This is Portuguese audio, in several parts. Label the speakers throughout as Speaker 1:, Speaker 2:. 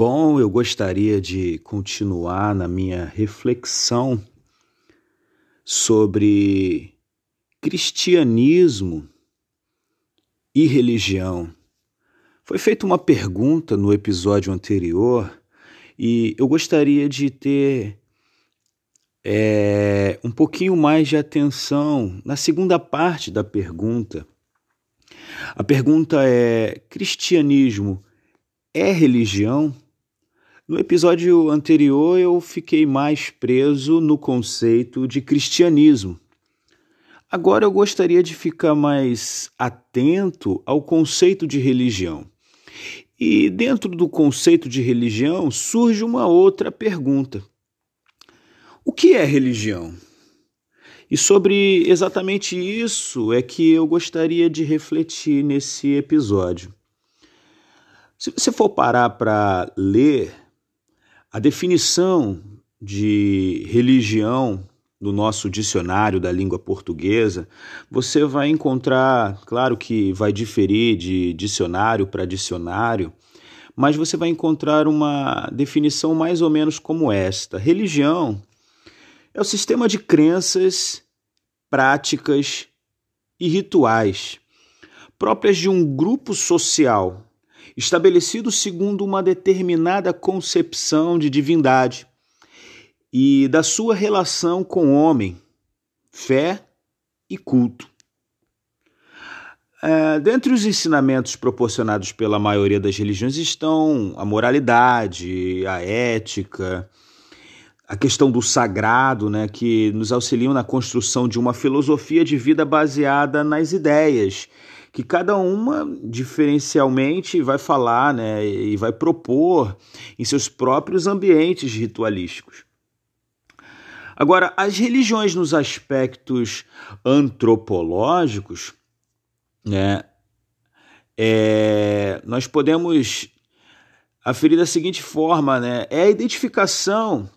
Speaker 1: Bom, eu gostaria de continuar na minha reflexão sobre cristianismo e religião. Foi feita uma pergunta no episódio anterior e eu gostaria de ter é, um pouquinho mais de atenção na segunda parte da pergunta. A pergunta é: cristianismo é religião? No episódio anterior eu fiquei mais preso no conceito de cristianismo. Agora eu gostaria de ficar mais atento ao conceito de religião. E dentro do conceito de religião surge uma outra pergunta: O que é religião? E sobre exatamente isso é que eu gostaria de refletir nesse episódio. Se você for parar para ler a definição de religião no nosso dicionário da língua portuguesa, você vai encontrar, claro que vai diferir de dicionário para dicionário, mas você vai encontrar uma definição mais ou menos como esta: religião é o sistema de crenças, práticas e rituais próprias de um grupo social estabelecido segundo uma determinada concepção de divindade e da sua relação com o homem, fé e culto. É, dentre os ensinamentos proporcionados pela maioria das religiões estão a moralidade, a ética, a questão do sagrado, né, que nos auxiliam na construção de uma filosofia de vida baseada nas ideias que cada uma diferencialmente vai falar né, e vai propor em seus próprios ambientes ritualísticos. Agora, as religiões nos aspectos antropológicos, né, é, nós podemos aferir da seguinte forma, né, é a identificação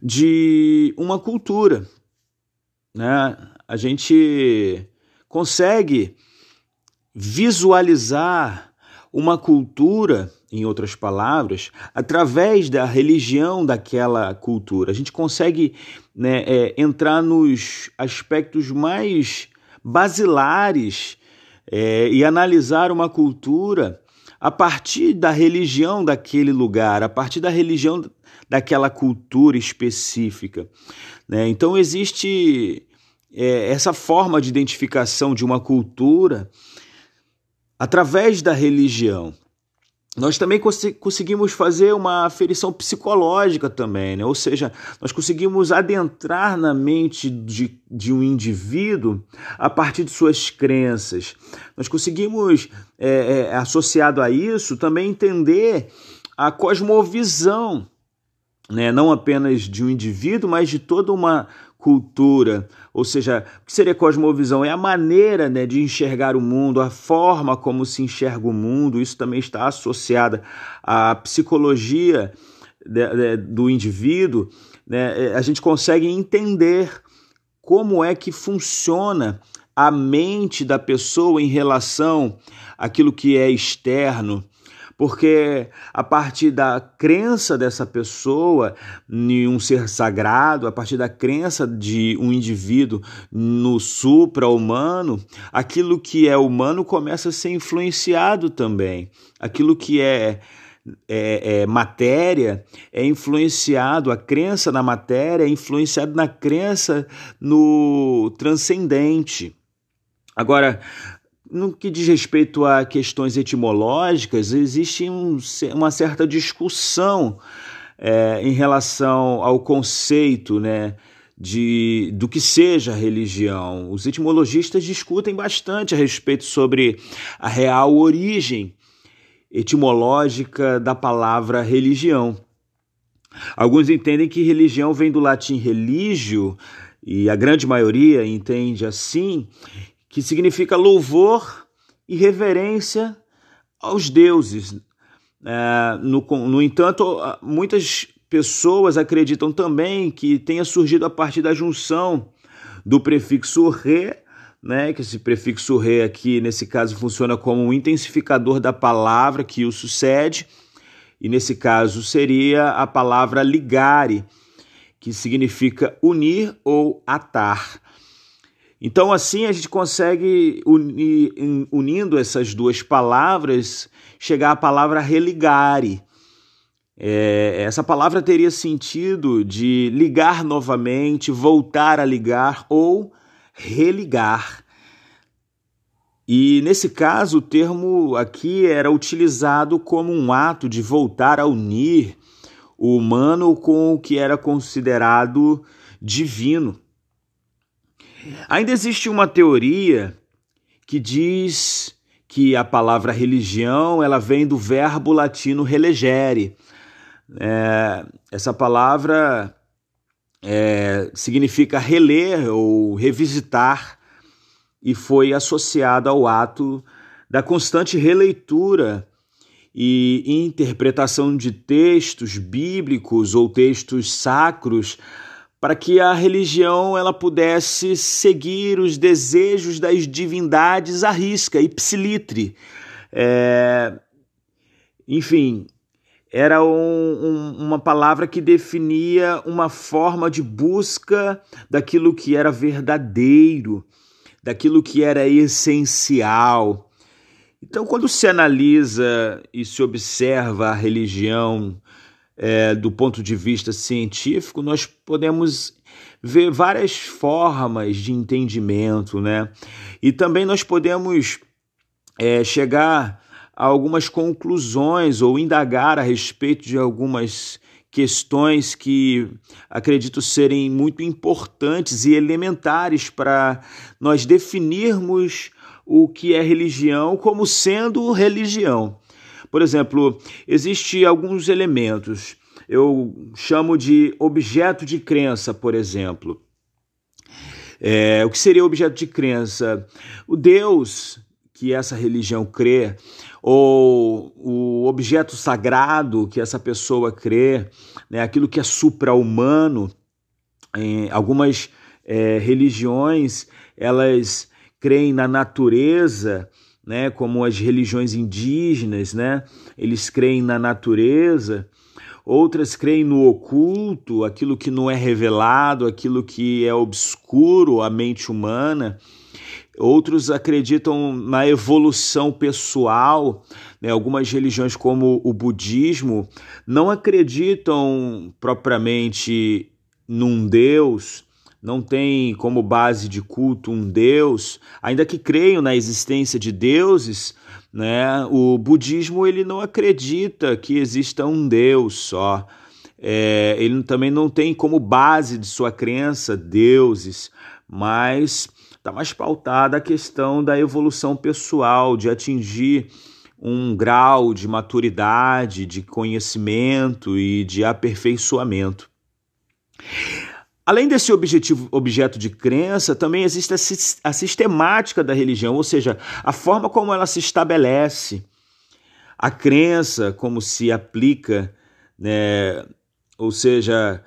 Speaker 1: de uma cultura, né? A gente consegue visualizar uma cultura, em outras palavras, através da religião daquela cultura. A gente consegue né, é, entrar nos aspectos mais basilares é, e analisar uma cultura a partir da religião daquele lugar, a partir da religião daquela cultura específica. Né? Então existe é, essa forma de identificação de uma cultura através da religião. Nós também cons conseguimos fazer uma aferição psicológica também, né? ou seja, nós conseguimos adentrar na mente de, de um indivíduo a partir de suas crenças. Nós conseguimos, é, é, associado a isso, também entender a cosmovisão, né? não apenas de um indivíduo, mas de toda uma cultura, ou seja, o que seria cosmovisão? É a maneira né, de enxergar o mundo, a forma como se enxerga o mundo, isso também está associado à psicologia de, de, do indivíduo, né? a gente consegue entender como é que funciona a mente da pessoa em relação àquilo que é externo, porque a partir da crença dessa pessoa em um ser sagrado, a partir da crença de um indivíduo no supra-humano, aquilo que é humano começa a ser influenciado também. Aquilo que é é, é, matéria é influenciado, a crença na matéria é influenciada na crença no transcendente. Agora, no que diz respeito a questões etimológicas, existe um, uma certa discussão é, em relação ao conceito né, de, do que seja religião. Os etimologistas discutem bastante a respeito sobre a real origem etimológica da palavra religião. Alguns entendem que religião vem do latim religio, e a grande maioria entende assim, que significa louvor e reverência aos deuses. É, no, no entanto, muitas pessoas acreditam também que tenha surgido a partir da junção do prefixo re, né, que esse prefixo re aqui, nesse caso, funciona como um intensificador da palavra que o sucede, e nesse caso seria a palavra ligare, que significa unir ou atar. Então, assim, a gente consegue, unir, unindo essas duas palavras, chegar à palavra religare. É, essa palavra teria sentido de ligar novamente, voltar a ligar ou religar. E nesse caso, o termo aqui era utilizado como um ato de voltar a unir o humano com o que era considerado divino. Ainda existe uma teoria que diz que a palavra religião ela vem do verbo latino relegere. É, essa palavra é, significa reler ou revisitar e foi associada ao ato da constante releitura e interpretação de textos bíblicos ou textos sacros para que a religião ela pudesse seguir os desejos das divindades à risca, ipsilitre. É, enfim, era um, um, uma palavra que definia uma forma de busca daquilo que era verdadeiro, daquilo que era essencial. Então, quando se analisa e se observa a religião é, do ponto de vista científico, nós podemos ver várias formas de entendimento, né? E também nós podemos é, chegar a algumas conclusões ou indagar a respeito de algumas questões que acredito serem muito importantes e elementares para nós definirmos o que é religião como sendo religião. Por exemplo, existem alguns elementos, eu chamo de objeto de crença, por exemplo. É, o que seria objeto de crença? O Deus que essa religião crê, ou o objeto sagrado que essa pessoa crê, né, aquilo que é supra-humano. algumas é, religiões elas creem na natureza, né, como as religiões indígenas, né, eles creem na natureza. Outras creem no oculto, aquilo que não é revelado, aquilo que é obscuro à mente humana. Outros acreditam na evolução pessoal. Né? Algumas religiões, como o budismo, não acreditam propriamente num Deus, não tem como base de culto um Deus, ainda que creiam na existência de deuses, né? O budismo ele não acredita que exista um Deus só. É, ele também não tem como base de sua crença deuses, mas está mais pautada a questão da evolução pessoal, de atingir um grau de maturidade, de conhecimento e de aperfeiçoamento. Além desse objetivo, objeto de crença, também existe a, sistemática da religião, ou seja, a forma como ela se estabelece, a crença como se aplica, né? ou seja,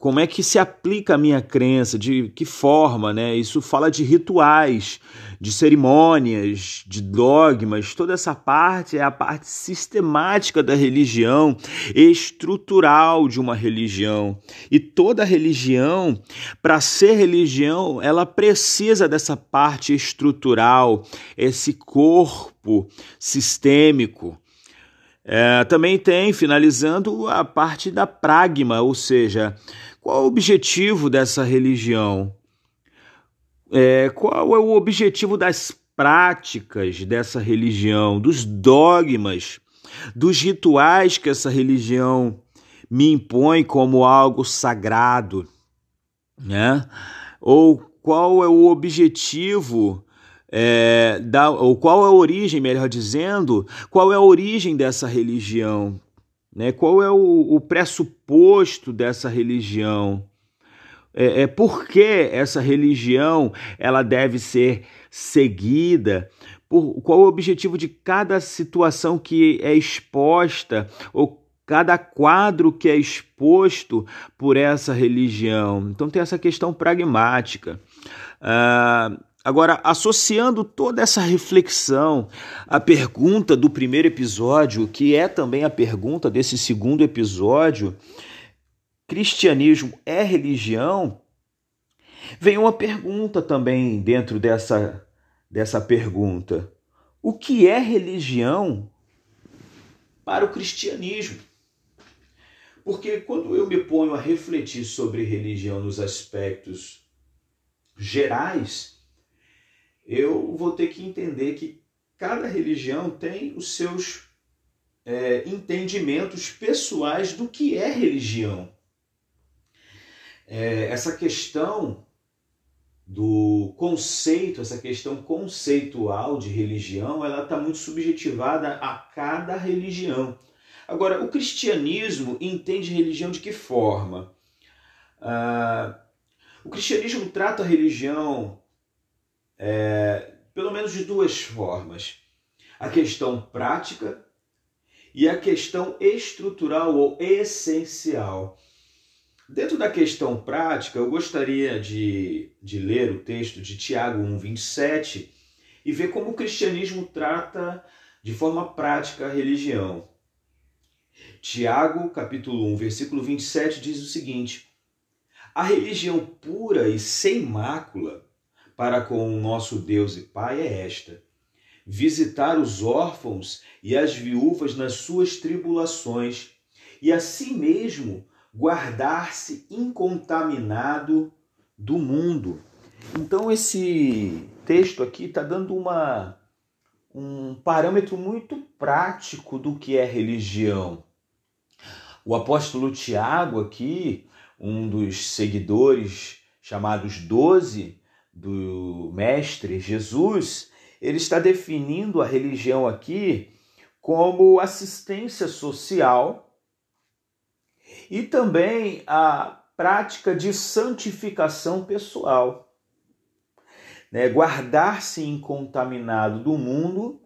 Speaker 1: como é que se aplica a minha crença, de que forma, né? Isso fala de rituais, de cerimônias, de dogmas, toda essa parte é a parte sistemática da religião, estrutural de uma religião. E toda religião, para ser religião, ela precisa dessa parte estrutural, esse corpo sistêmico. É, também tem, finalizando, a parte da pragma, ou seja, qual o objetivo dessa religião? É, qual é o objetivo das práticas dessa religião, dos dogmas, dos rituais que essa religião me impõe como algo sagrado, né? Ou qual é o objetivo é, da, ou qual é a origem, melhor dizendo, qual é a origem dessa religião? Né? Qual é o, o pressuposto dessa religião? É, é por que essa religião ela deve ser seguida? Por, qual é o objetivo de cada situação que é exposta ou cada quadro que é exposto por essa religião? Então tem essa questão pragmática. Ah, Agora, associando toda essa reflexão à pergunta do primeiro episódio, que é também a pergunta desse segundo episódio, cristianismo é religião? Vem uma pergunta também dentro dessa, dessa pergunta: o que é religião para o cristianismo? Porque quando eu me ponho a refletir sobre religião nos aspectos gerais, eu vou ter que entender que cada religião tem os seus é, entendimentos pessoais do que é religião. É, essa questão do conceito, essa questão conceitual de religião, ela está muito subjetivada a cada religião. Agora, o cristianismo entende religião de que forma? Ah, o cristianismo trata a religião é, pelo menos de duas formas: a questão prática e a questão estrutural ou essencial. Dentro da questão prática, eu gostaria de, de ler o texto de Tiago 1,27 e ver como o cristianismo trata de forma prática a religião. Tiago, capítulo 1, versículo 27, diz o seguinte: A religião pura e sem mácula para com o nosso Deus e Pai é esta: visitar os órfãos e as viúvas nas suas tribulações, e assim mesmo guardar-se incontaminado do mundo. Então esse texto aqui está dando uma um parâmetro muito prático do que é religião. O apóstolo Tiago aqui, um dos seguidores chamados doze do mestre Jesus, ele está definindo a religião aqui como assistência social e também a prática de santificação pessoal. Né? Guardar-se incontaminado do mundo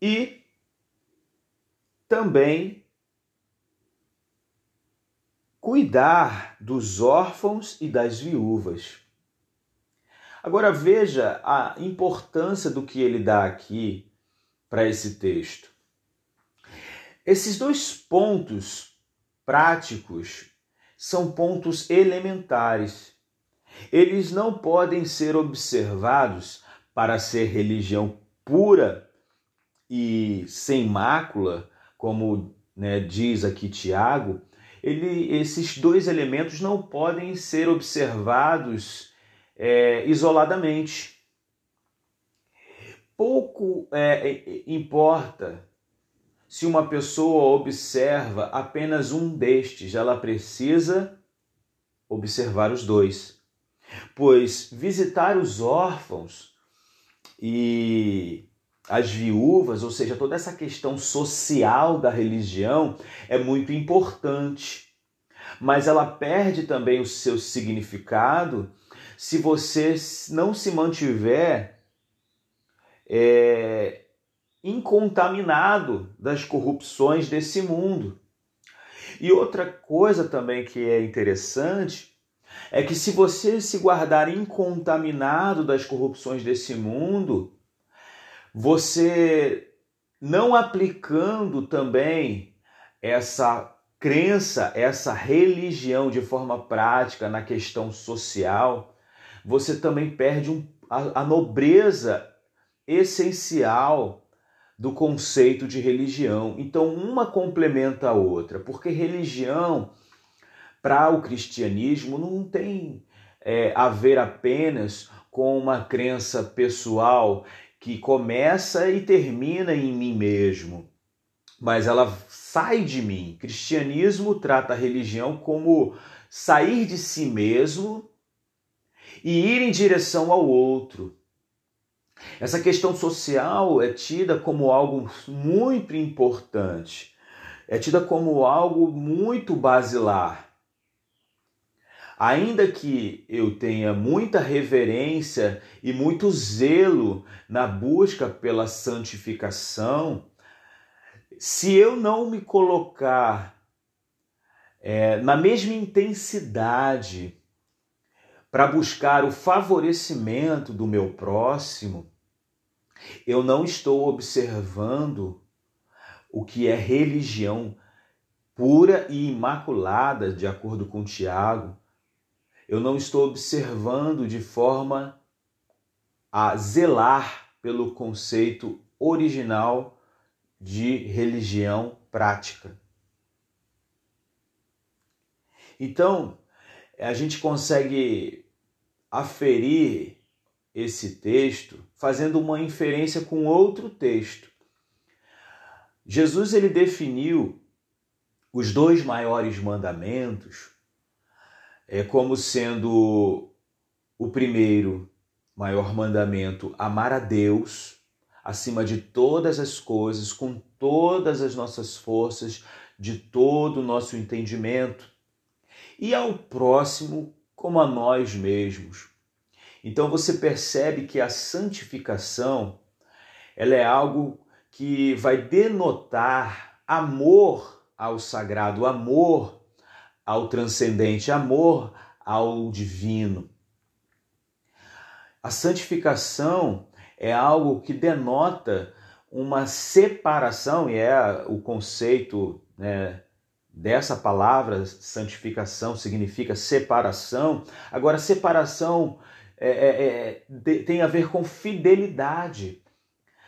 Speaker 1: e também cuidar dos órfãos e das viúvas. Agora veja a importância do que ele dá aqui para esse texto. Esses dois pontos práticos são pontos elementares. Eles não podem ser observados para ser religião pura e sem mácula, como né, diz aqui Tiago. Ele, esses dois elementos não podem ser observados é, isoladamente. Pouco é, importa se uma pessoa observa apenas um destes, ela precisa observar os dois. Pois visitar os órfãos e as viúvas, ou seja, toda essa questão social da religião é muito importante. Mas ela perde também o seu significado se você não se mantiver é, incontaminado das corrupções desse mundo. E outra coisa também que é interessante é que se você se guardar incontaminado das corrupções desse mundo, você não aplicando também essa crença, essa religião de forma prática na questão social, você também perde um, a, a nobreza essencial do conceito de religião. Então, uma complementa a outra, porque religião, para o cristianismo, não tem é, a ver apenas com uma crença pessoal que começa e termina em mim mesmo, mas ela sai de mim. Cristianismo trata a religião como sair de si mesmo e ir em direção ao outro. Essa questão social é tida como algo muito importante, é tida como algo muito basilar. Ainda que eu tenha muita reverência e muito zelo na busca pela santificação, se eu não me colocar é, na mesma intensidade para buscar o favorecimento do meu próximo, eu não estou observando o que é religião pura e imaculada, de acordo com Tiago. Eu não estou observando de forma a zelar pelo conceito original de religião prática. Então, a gente consegue aferir esse texto fazendo uma inferência com outro texto. Jesus ele definiu os dois maiores mandamentos é como sendo o primeiro maior mandamento amar a Deus acima de todas as coisas, com todas as nossas forças, de todo o nosso entendimento, e ao próximo como a nós mesmos. Então você percebe que a santificação ela é algo que vai denotar amor ao sagrado, amor ao transcendente, amor ao divino. A santificação é algo que denota uma separação, e é o conceito né, dessa palavra, santificação significa separação. Agora, separação é, é, é, tem a ver com fidelidade.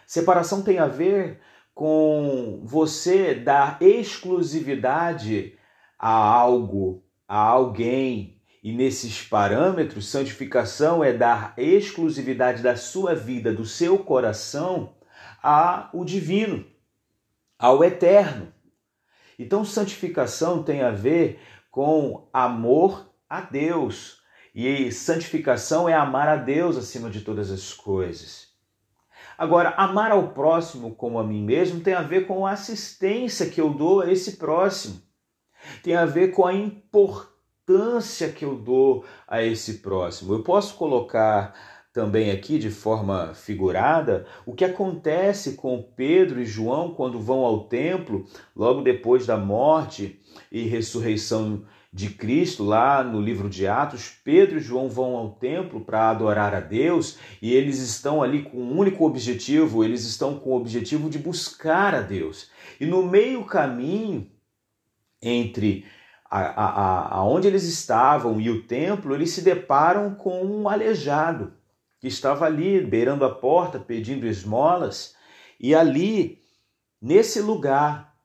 Speaker 1: Separação tem a ver com você dar exclusividade a algo, a alguém. E nesses parâmetros, santificação é dar exclusividade da sua vida, do seu coração, ao divino, ao eterno. Então, santificação tem a ver com amor a Deus, e santificação é amar a Deus acima de todas as coisas. Agora, amar ao próximo como a mim mesmo tem a ver com a assistência que eu dou a esse próximo. Tem a ver com a importância que eu dou a esse próximo. Eu posso colocar também aqui de forma figurada o que acontece com Pedro e João quando vão ao templo logo depois da morte e ressurreição de Cristo, lá no livro de Atos, Pedro e João vão ao templo para adorar a Deus e eles estão ali com um único objetivo, eles estão com o objetivo de buscar a Deus. E no meio caminho entre a, a, a, onde eles estavam e o templo, eles se deparam com um aleijado que estava ali beirando a porta pedindo esmolas e ali, nesse lugar,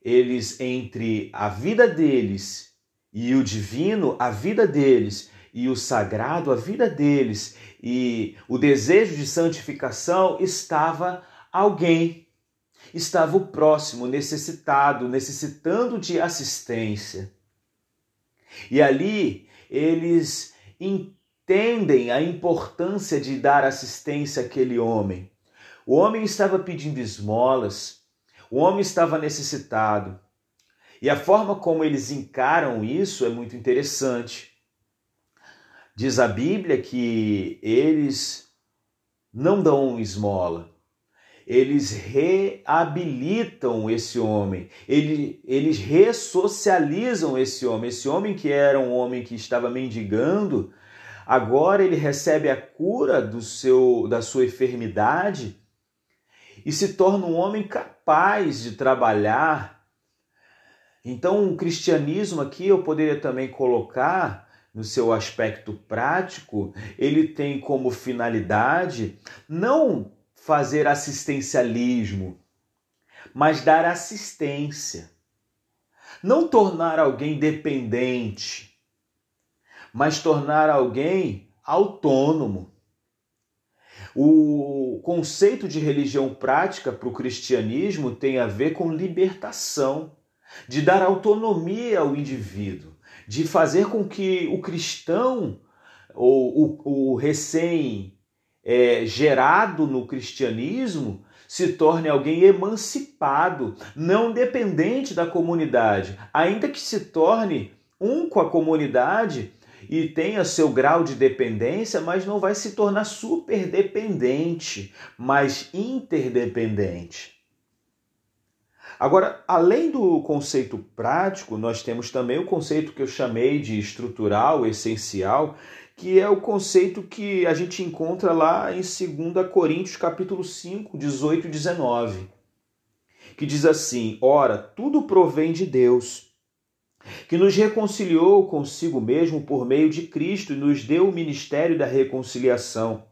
Speaker 1: eles entre a vida deles e o divino, a vida deles, e o sagrado, a vida deles, e o desejo de santificação estava alguém, estava o próximo, necessitado, necessitando de assistência. E ali eles a importância de dar assistência àquele homem. O homem estava pedindo esmolas, o homem estava necessitado. E a forma como eles encaram isso é muito interessante. Diz a Bíblia que eles não dão esmola, eles reabilitam esse homem, eles ressocializam esse homem. Esse homem que era um homem que estava mendigando, agora ele recebe a cura do seu, da sua enfermidade e se torna um homem capaz de trabalhar então, o cristianismo aqui eu poderia também colocar no seu aspecto prático, ele tem como finalidade não fazer assistencialismo, mas dar assistência. Não tornar alguém dependente, mas tornar alguém autônomo. O conceito de religião prática para o cristianismo tem a ver com libertação de dar autonomia ao indivíduo, de fazer com que o cristão ou o, o recém é, no cristianismo se torne alguém emancipado, não dependente da comunidade, ainda que se torne um com a comunidade e tenha seu grau de dependência, mas não vai se tornar superdependente, mas interdependente. Agora, além do conceito prático, nós temos também o conceito que eu chamei de estrutural, essencial, que é o conceito que a gente encontra lá em 2 Coríntios capítulo 5, 18 e 19, que diz assim: Ora, tudo provém de Deus, que nos reconciliou consigo mesmo por meio de Cristo e nos deu o ministério da reconciliação,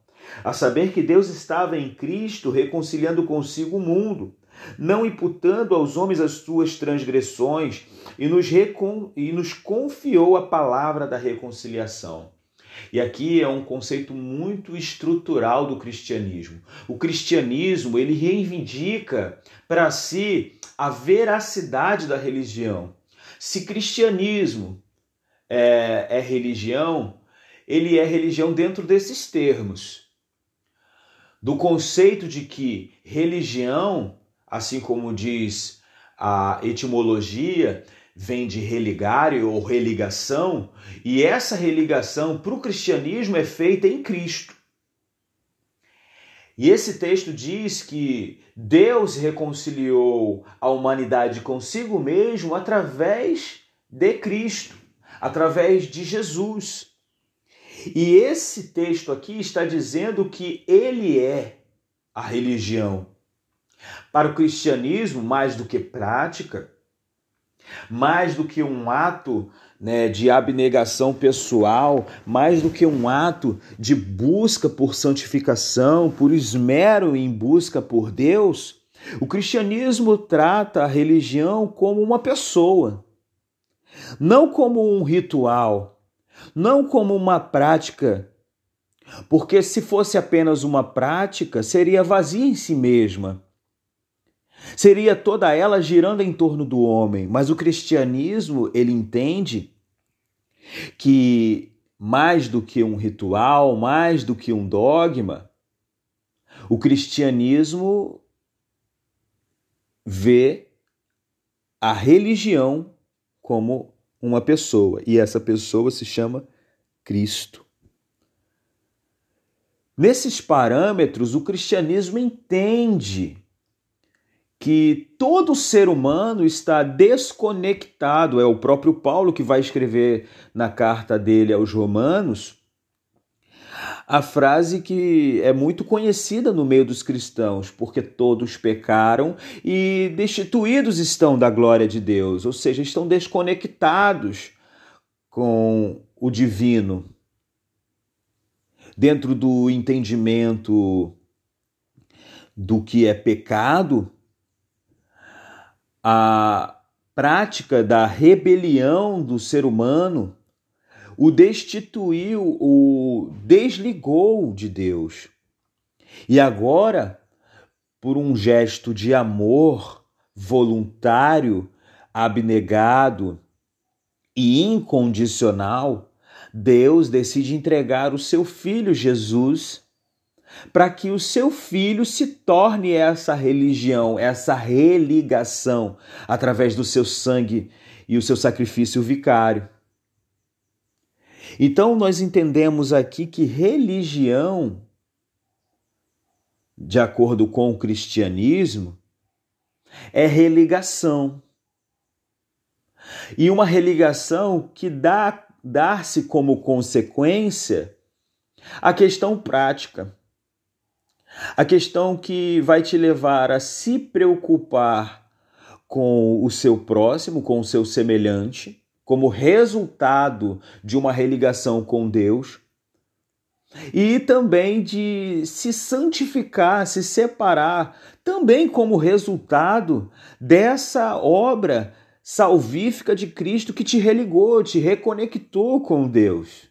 Speaker 1: a saber que Deus estava em Cristo reconciliando consigo o mundo, não imputando aos homens as suas transgressões, e nos, recon... e nos confiou a palavra da reconciliação. E aqui é um conceito muito estrutural do cristianismo. O cristianismo, ele reivindica para si a veracidade da religião. Se cristianismo é, é religião, ele é religião dentro desses termos. Do conceito de que religião, assim como diz a etimologia, vem de religare ou religação, e essa religação para o cristianismo é feita em Cristo. E esse texto diz que Deus reconciliou a humanidade consigo mesmo através de Cristo, através de Jesus. E esse texto aqui está dizendo que ele é a religião. Para o cristianismo, mais do que prática, mais do que um ato né, de abnegação pessoal, mais do que um ato de busca por santificação, por esmero em busca por Deus, o cristianismo trata a religião como uma pessoa, não como um ritual, não como uma prática, porque se fosse apenas uma prática, seria vazia em si mesma. Seria toda ela girando em torno do homem, mas o cristianismo, ele entende que mais do que um ritual, mais do que um dogma, o cristianismo vê a religião como uma pessoa, e essa pessoa se chama Cristo. Nesses parâmetros, o cristianismo entende que todo ser humano está desconectado. É o próprio Paulo que vai escrever na carta dele aos Romanos a frase que é muito conhecida no meio dos cristãos, porque todos pecaram e destituídos estão da glória de Deus, ou seja, estão desconectados com o divino. Dentro do entendimento do que é pecado, a prática da rebelião do ser humano o destituiu, o desligou de Deus. E agora, por um gesto de amor voluntário, abnegado e incondicional, Deus decide entregar o seu filho Jesus para que o seu filho se torne essa religião, essa religação, através do seu sangue e o seu sacrifício vicário. Então, nós entendemos aqui que religião, de acordo com o cristianismo, é religação. E uma religação que dá dar-se como consequência a questão prática. A questão que vai te levar a se preocupar com o seu próximo, com o seu semelhante, como resultado de uma religação com Deus, e também de se santificar, se separar, também como resultado dessa obra salvífica de Cristo que te religou, te reconectou com Deus.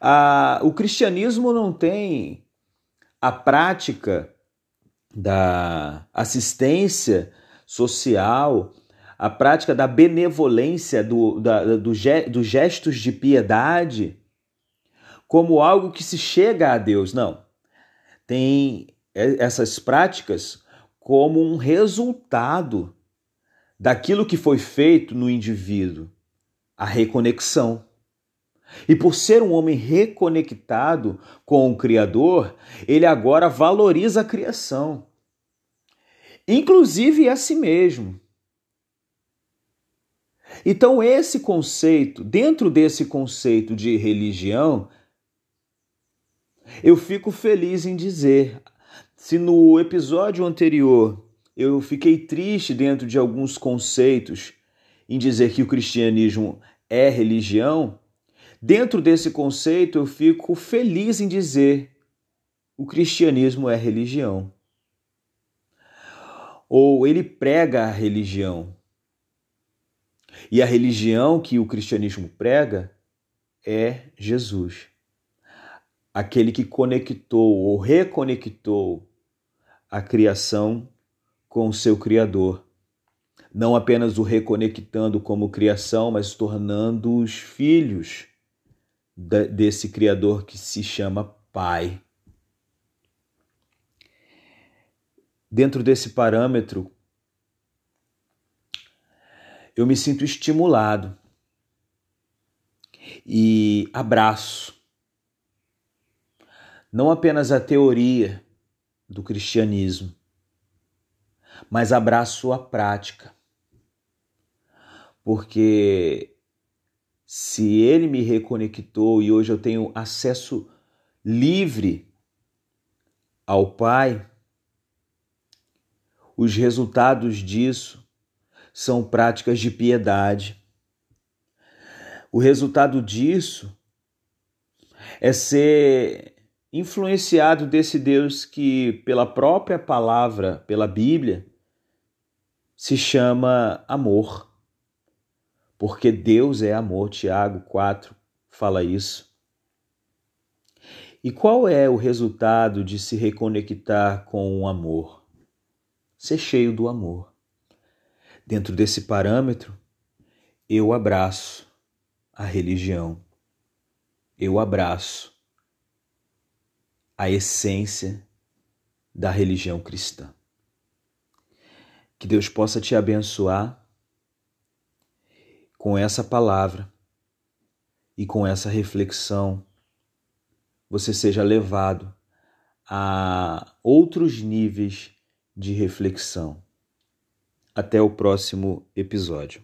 Speaker 1: Ah, o cristianismo não tem a prática da assistência social, a prática da benevolência, do, da, do, dos gestos de piedade, como algo que se chega a Deus. Não. Tem essas práticas como um resultado daquilo que foi feito no indivíduo, a reconexão. E por ser um homem reconectado com o Criador, ele agora valoriza a criação, inclusive a si mesmo. Então, esse conceito, dentro desse conceito de religião, eu fico feliz em dizer, se no episódio anterior eu fiquei triste dentro de alguns conceitos em dizer que o cristianismo é religião, dentro desse conceito eu fico feliz em dizer o cristianismo é religião. Ou ele prega a religião. E a religião que o cristianismo prega é Jesus. Aquele que conectou ou reconectou a criação com o seu Criador. Não apenas o reconectando como criação, mas tornando-os filhos desse Criador que se chama Pai. Dentro desse parâmetro, eu me sinto estimulado e abraço não apenas a teoria do cristianismo, mas abraço a prática. Porque se ele me reconectou e hoje eu tenho acesso livre ao Pai, os resultados disso são práticas de piedade. O resultado disso é ser influenciado desse Deus que, pela própria palavra, pela Bíblia, se chama amor. Porque Deus é amor. Tiago 4 fala isso. E qual é o resultado de se reconectar com o amor? Ser cheio do amor. Dentro desse parâmetro, eu abraço a religião. Eu abraço a essência da religião cristã. Que Deus possa te abençoar com essa palavra e com essa reflexão, você seja levado a outros níveis de reflexão. Até o próximo episódio.